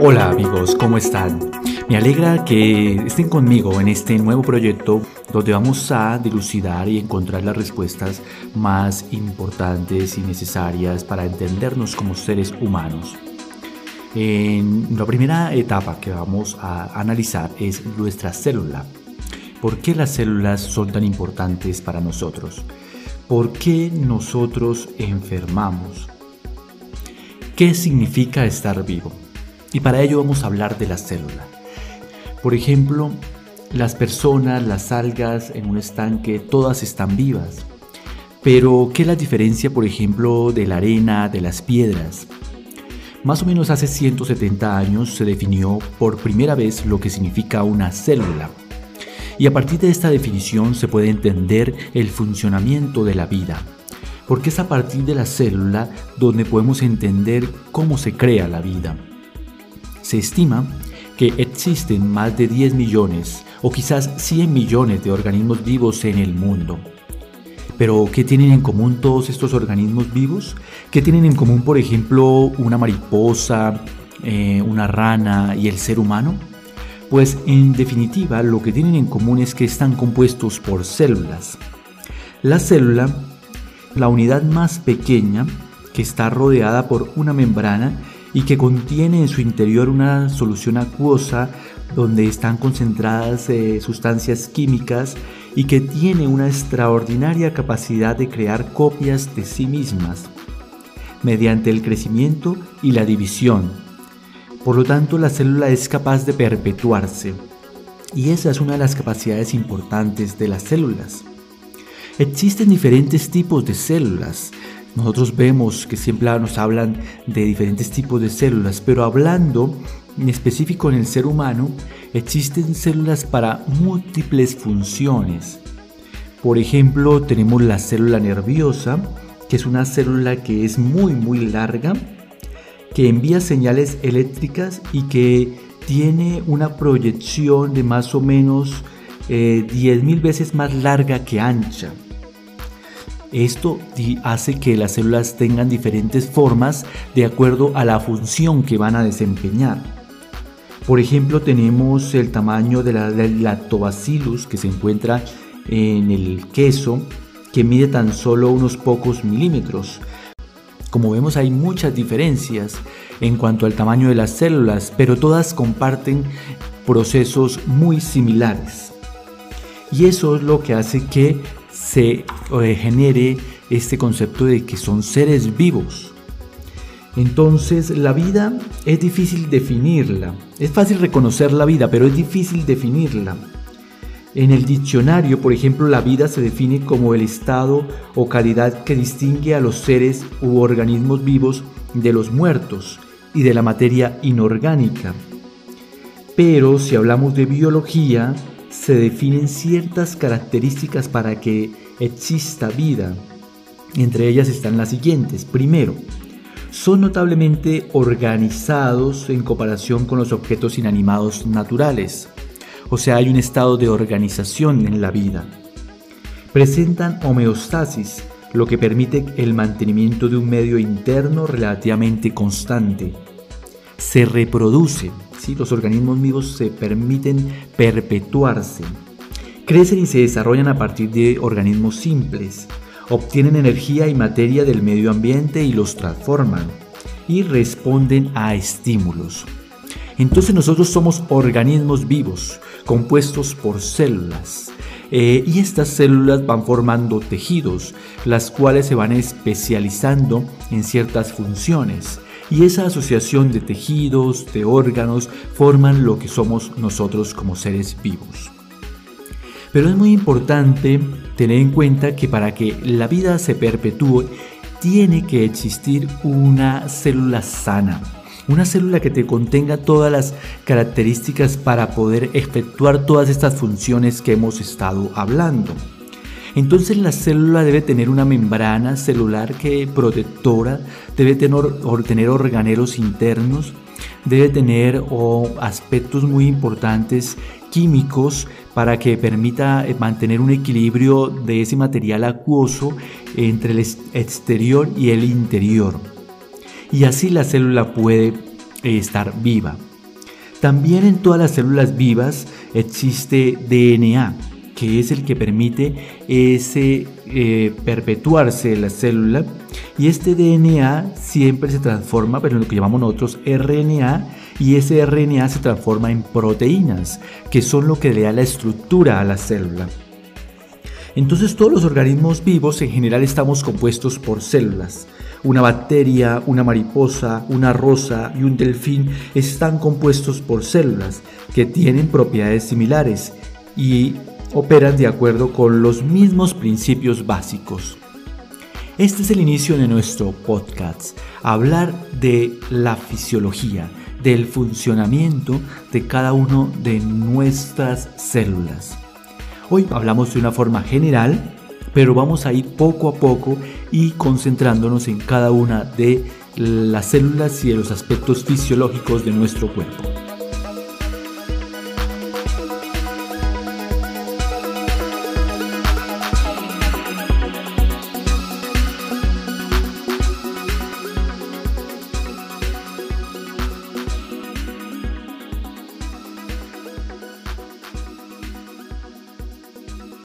Hola amigos, ¿cómo están? Me alegra que estén conmigo en este nuevo proyecto donde vamos a dilucidar y encontrar las respuestas más importantes y necesarias para entendernos como seres humanos. En la primera etapa que vamos a analizar es nuestra célula. ¿Por qué las células son tan importantes para nosotros? ¿Por qué nosotros enfermamos? ¿Qué significa estar vivo? Y para ello vamos a hablar de la célula. Por ejemplo, las personas, las algas en un estanque, todas están vivas. Pero, ¿qué es la diferencia, por ejemplo, de la arena, de las piedras? Más o menos hace 170 años se definió por primera vez lo que significa una célula. Y a partir de esta definición se puede entender el funcionamiento de la vida. Porque es a partir de la célula donde podemos entender cómo se crea la vida. Se estima que existen más de 10 millones o quizás 100 millones de organismos vivos en el mundo. Pero, ¿qué tienen en común todos estos organismos vivos? ¿Qué tienen en común, por ejemplo, una mariposa, eh, una rana y el ser humano? Pues en definitiva lo que tienen en común es que están compuestos por células. La célula, la unidad más pequeña, que está rodeada por una membrana y que contiene en su interior una solución acuosa donde están concentradas eh, sustancias químicas y que tiene una extraordinaria capacidad de crear copias de sí mismas mediante el crecimiento y la división. Por lo tanto, la célula es capaz de perpetuarse y esa es una de las capacidades importantes de las células. Existen diferentes tipos de células, nosotros vemos que siempre nos hablan de diferentes tipos de células, pero hablando en específico en el ser humano, existen células para múltiples funciones. Por ejemplo, tenemos la célula nerviosa, que es una célula que es muy muy larga, que envía señales eléctricas y que tiene una proyección de más o menos eh, 10.000 veces más larga que ancha. Esto hace que las células tengan diferentes formas de acuerdo a la función que van a desempeñar. Por ejemplo, tenemos el tamaño de la, lactobacillus que se encuentra en el queso, que mide tan solo unos pocos milímetros. Como vemos hay muchas diferencias en cuanto al tamaño de las células, pero todas comparten procesos muy similares. Y eso es lo que hace que se eh, genere este concepto de que son seres vivos. Entonces la vida es difícil definirla. Es fácil reconocer la vida, pero es difícil definirla. En el diccionario, por ejemplo, la vida se define como el estado o calidad que distingue a los seres u organismos vivos de los muertos y de la materia inorgánica. Pero si hablamos de biología, se definen ciertas características para que exista vida. Entre ellas están las siguientes. Primero, son notablemente organizados en comparación con los objetos inanimados naturales. O sea, hay un estado de organización en la vida. Presentan homeostasis, lo que permite el mantenimiento de un medio interno relativamente constante. Se reproducen, los organismos vivos se permiten perpetuarse. Crecen y se desarrollan a partir de organismos simples. Obtienen energía y materia del medio ambiente y los transforman. Y responden a estímulos. Entonces nosotros somos organismos vivos, compuestos por células. Eh, y estas células van formando tejidos, las cuales se van especializando en ciertas funciones y esa asociación de tejidos, de órganos, forman lo que somos nosotros como seres vivos. Pero es muy importante tener en cuenta que para que la vida se perpetúe, tiene que existir una célula sana, una célula que te contenga todas las características para poder efectuar todas estas funciones que hemos estado hablando. Entonces la célula debe tener una membrana celular que protectora, debe tener, tener organelos internos, debe tener aspectos muy importantes químicos para que permita eh, mantener un equilibrio de ese material acuoso entre el exterior y el interior. Y así la célula puede eh, estar viva. También en todas las células vivas existe DNA, que es el que permite ese eh, perpetuarse la célula y este DNA siempre se transforma, pero en lo que llamamos nosotros RNA y ese RNA se transforma en proteínas, que son lo que le da la estructura a la célula. Entonces todos los organismos vivos en general estamos compuestos por células. Una bacteria, una mariposa, una rosa y un delfín están compuestos por células que tienen propiedades similares y operan de acuerdo con los mismos principios básicos. Este es el inicio de nuestro podcast, hablar de la fisiología, del funcionamiento de cada una de nuestras células. Hoy hablamos de una forma general, pero vamos a ir poco a poco y concentrándonos en cada una de las células y de los aspectos fisiológicos de nuestro cuerpo.